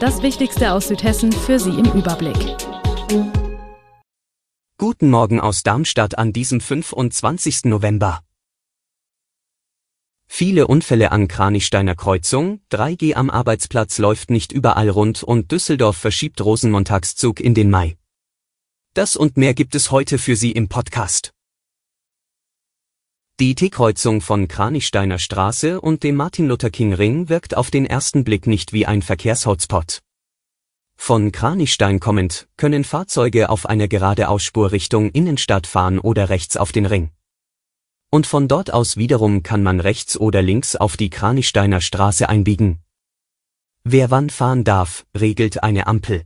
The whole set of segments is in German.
Das Wichtigste aus Südhessen für Sie im Überblick. Guten Morgen aus Darmstadt an diesem 25. November. Viele Unfälle an Kranichsteiner Kreuzung, 3G am Arbeitsplatz läuft nicht überall rund und Düsseldorf verschiebt Rosenmontagszug in den Mai. Das und mehr gibt es heute für Sie im Podcast. Die T-Kreuzung von Kranichsteiner Straße und dem Martin-Luther-King-Ring wirkt auf den ersten Blick nicht wie ein Verkehrshotspot. Von Kranichstein kommend können Fahrzeuge auf einer geradeausspur Richtung Innenstadt fahren oder rechts auf den Ring. Und von dort aus wiederum kann man rechts oder links auf die Kranichsteiner Straße einbiegen. Wer wann fahren darf, regelt eine Ampel.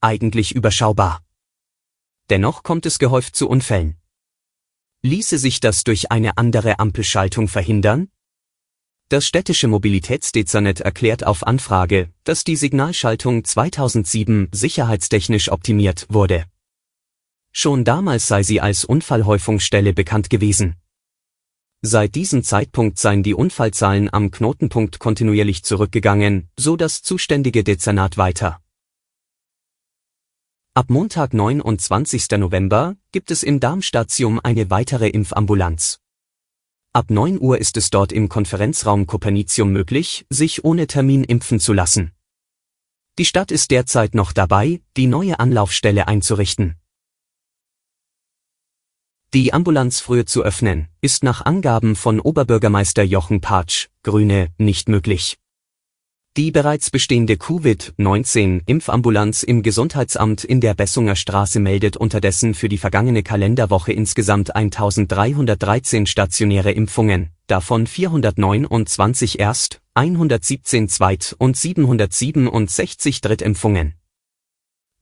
Eigentlich überschaubar. Dennoch kommt es gehäuft zu Unfällen. Ließe sich das durch eine andere Ampelschaltung verhindern? Das städtische Mobilitätsdezernet erklärt auf Anfrage, dass die Signalschaltung 2007 sicherheitstechnisch optimiert wurde. Schon damals sei sie als Unfallhäufungsstelle bekannt gewesen. Seit diesem Zeitpunkt seien die Unfallzahlen am Knotenpunkt kontinuierlich zurückgegangen, so das zuständige Dezernat weiter. Ab Montag 29. November gibt es im Darmstadium eine weitere Impfambulanz. Ab 9 Uhr ist es dort im Konferenzraum Kopernicium möglich, sich ohne Termin impfen zu lassen. Die Stadt ist derzeit noch dabei, die neue Anlaufstelle einzurichten. Die Ambulanz früher zu öffnen, ist nach Angaben von Oberbürgermeister Jochen Patsch, Grüne, nicht möglich. Die bereits bestehende Covid-19-Impfambulanz im Gesundheitsamt in der Bessunger Straße meldet unterdessen für die vergangene Kalenderwoche insgesamt 1313 stationäre Impfungen, davon 429 Erst-, 117 Zweit- und 767 Drittimpfungen.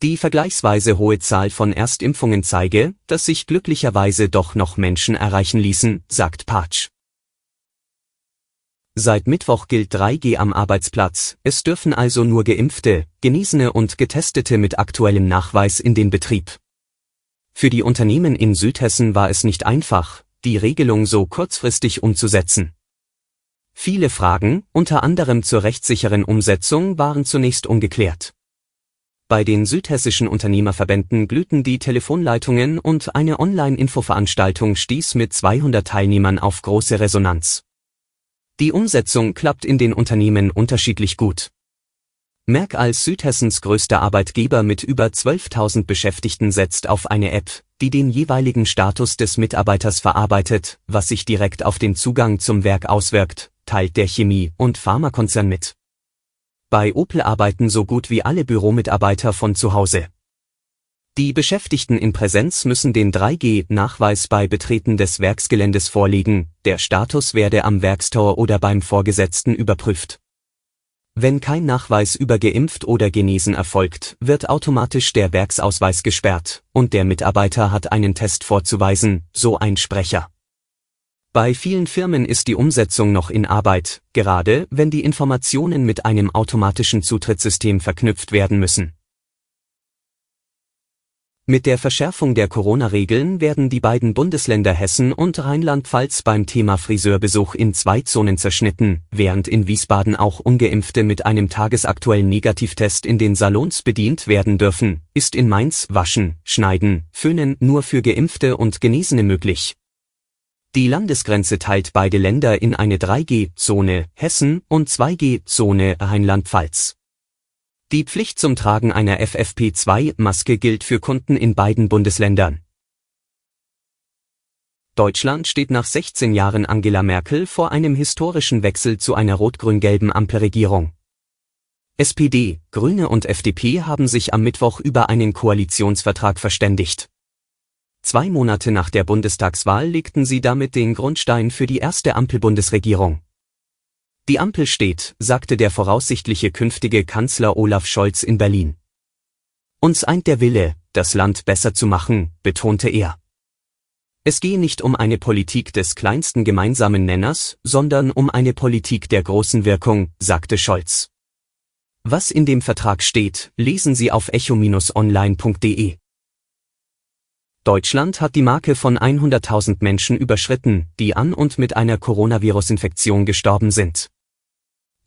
Die vergleichsweise hohe Zahl von Erstimpfungen zeige, dass sich glücklicherweise doch noch Menschen erreichen ließen, sagt Patsch. Seit Mittwoch gilt 3G am Arbeitsplatz, es dürfen also nur Geimpfte, Genesene und Getestete mit aktuellem Nachweis in den Betrieb. Für die Unternehmen in Südhessen war es nicht einfach, die Regelung so kurzfristig umzusetzen. Viele Fragen, unter anderem zur rechtssicheren Umsetzung, waren zunächst ungeklärt. Bei den südhessischen Unternehmerverbänden glühten die Telefonleitungen und eine Online-Infoveranstaltung stieß mit 200 Teilnehmern auf große Resonanz. Die Umsetzung klappt in den Unternehmen unterschiedlich gut. Merck als Südhessens größter Arbeitgeber mit über 12.000 Beschäftigten setzt auf eine App, die den jeweiligen Status des Mitarbeiters verarbeitet, was sich direkt auf den Zugang zum Werk auswirkt, teilt der Chemie- und Pharmakonzern mit. Bei Opel arbeiten so gut wie alle Büromitarbeiter von zu Hause. Die Beschäftigten in Präsenz müssen den 3G-Nachweis bei Betreten des Werksgeländes vorlegen, der Status werde am Werkstor oder beim Vorgesetzten überprüft. Wenn kein Nachweis über geimpft oder genesen erfolgt, wird automatisch der Werksausweis gesperrt, und der Mitarbeiter hat einen Test vorzuweisen, so ein Sprecher. Bei vielen Firmen ist die Umsetzung noch in Arbeit, gerade wenn die Informationen mit einem automatischen Zutrittssystem verknüpft werden müssen. Mit der Verschärfung der Corona-Regeln werden die beiden Bundesländer Hessen und Rheinland-Pfalz beim Thema Friseurbesuch in zwei Zonen zerschnitten, während in Wiesbaden auch ungeimpfte mit einem tagesaktuellen Negativtest in den Salons bedient werden dürfen, ist in Mainz Waschen, Schneiden, Föhnen nur für Geimpfte und Genesene möglich. Die Landesgrenze teilt beide Länder in eine 3G-Zone Hessen und 2G-Zone Rheinland-Pfalz. Die Pflicht zum Tragen einer FFP2-Maske gilt für Kunden in beiden Bundesländern. Deutschland steht nach 16 Jahren Angela Merkel vor einem historischen Wechsel zu einer rot-grün-gelben Ampelregierung. SPD, Grüne und FDP haben sich am Mittwoch über einen Koalitionsvertrag verständigt. Zwei Monate nach der Bundestagswahl legten sie damit den Grundstein für die erste Ampelbundesregierung. Die Ampel steht, sagte der voraussichtliche künftige Kanzler Olaf Scholz in Berlin. Uns eint der Wille, das Land besser zu machen, betonte er. Es gehe nicht um eine Politik des kleinsten gemeinsamen Nenners, sondern um eine Politik der großen Wirkung, sagte Scholz. Was in dem Vertrag steht, lesen Sie auf echo-online.de. Deutschland hat die Marke von 100.000 Menschen überschritten, die an und mit einer Coronavirus-Infektion gestorben sind.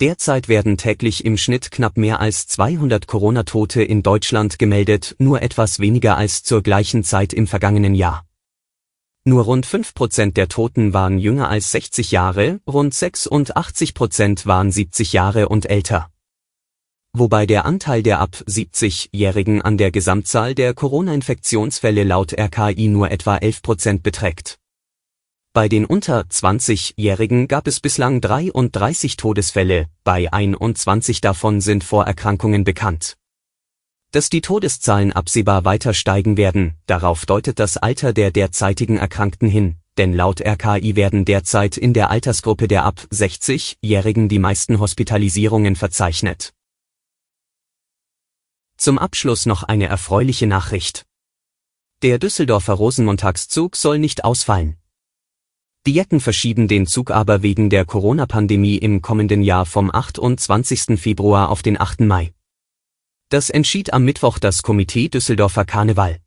Derzeit werden täglich im Schnitt knapp mehr als 200 Corona-Tote in Deutschland gemeldet, nur etwas weniger als zur gleichen Zeit im vergangenen Jahr. Nur rund 5% der Toten waren jünger als 60 Jahre, rund 86% waren 70 Jahre und älter. Wobei der Anteil der ab 70-Jährigen an der Gesamtzahl der Corona-Infektionsfälle laut RKI nur etwa 11% beträgt. Bei den unter 20-Jährigen gab es bislang 33 Todesfälle, bei 21 davon sind Vorerkrankungen bekannt. Dass die Todeszahlen absehbar weiter steigen werden, darauf deutet das Alter der derzeitigen Erkrankten hin, denn laut RKI werden derzeit in der Altersgruppe der ab 60-Jährigen die meisten Hospitalisierungen verzeichnet. Zum Abschluss noch eine erfreuliche Nachricht. Der Düsseldorfer Rosenmontagszug soll nicht ausfallen. Die Jecken verschieben den Zug aber wegen der Corona-Pandemie im kommenden Jahr vom 28. Februar auf den 8. Mai. Das entschied am Mittwoch das Komitee Düsseldorfer Karneval.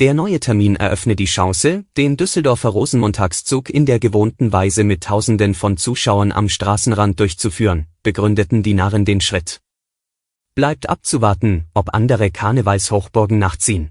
Der neue Termin eröffne die Chance, den Düsseldorfer Rosenmontagszug in der gewohnten Weise mit Tausenden von Zuschauern am Straßenrand durchzuführen, begründeten die Narren den Schritt. Bleibt abzuwarten, ob andere Karnevalshochburgen nachziehen.